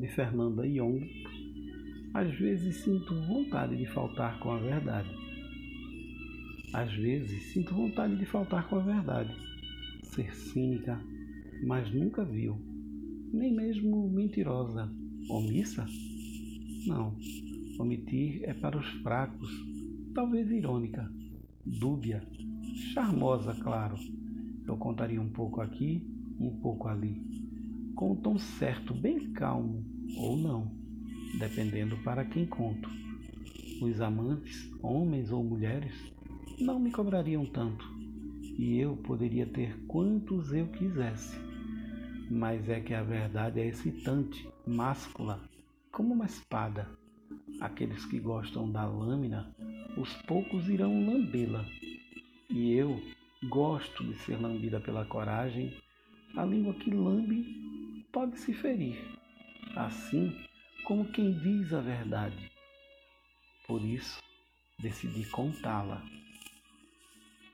de Fernanda Young, às vezes sinto vontade de faltar com a verdade. Às vezes sinto vontade de faltar com a verdade, ser cínica, mas nunca viu, nem mesmo mentirosa, omissa? Não, omitir é para os fracos, talvez irônica, dúbia, charmosa, claro. Eu contaria um pouco aqui, um pouco ali, com um tom certo, bem calmo, ou não, dependendo para quem conto. Os amantes, homens ou mulheres, não me cobrariam tanto, e eu poderia ter quantos eu quisesse. Mas é que a verdade é excitante, máscula, como uma espada. Aqueles que gostam da lâmina, os poucos irão lambê-la. E eu gosto de ser lambida pela coragem. A língua que lambe pode se ferir, assim como quem diz a verdade. Por isso, decidi contá-la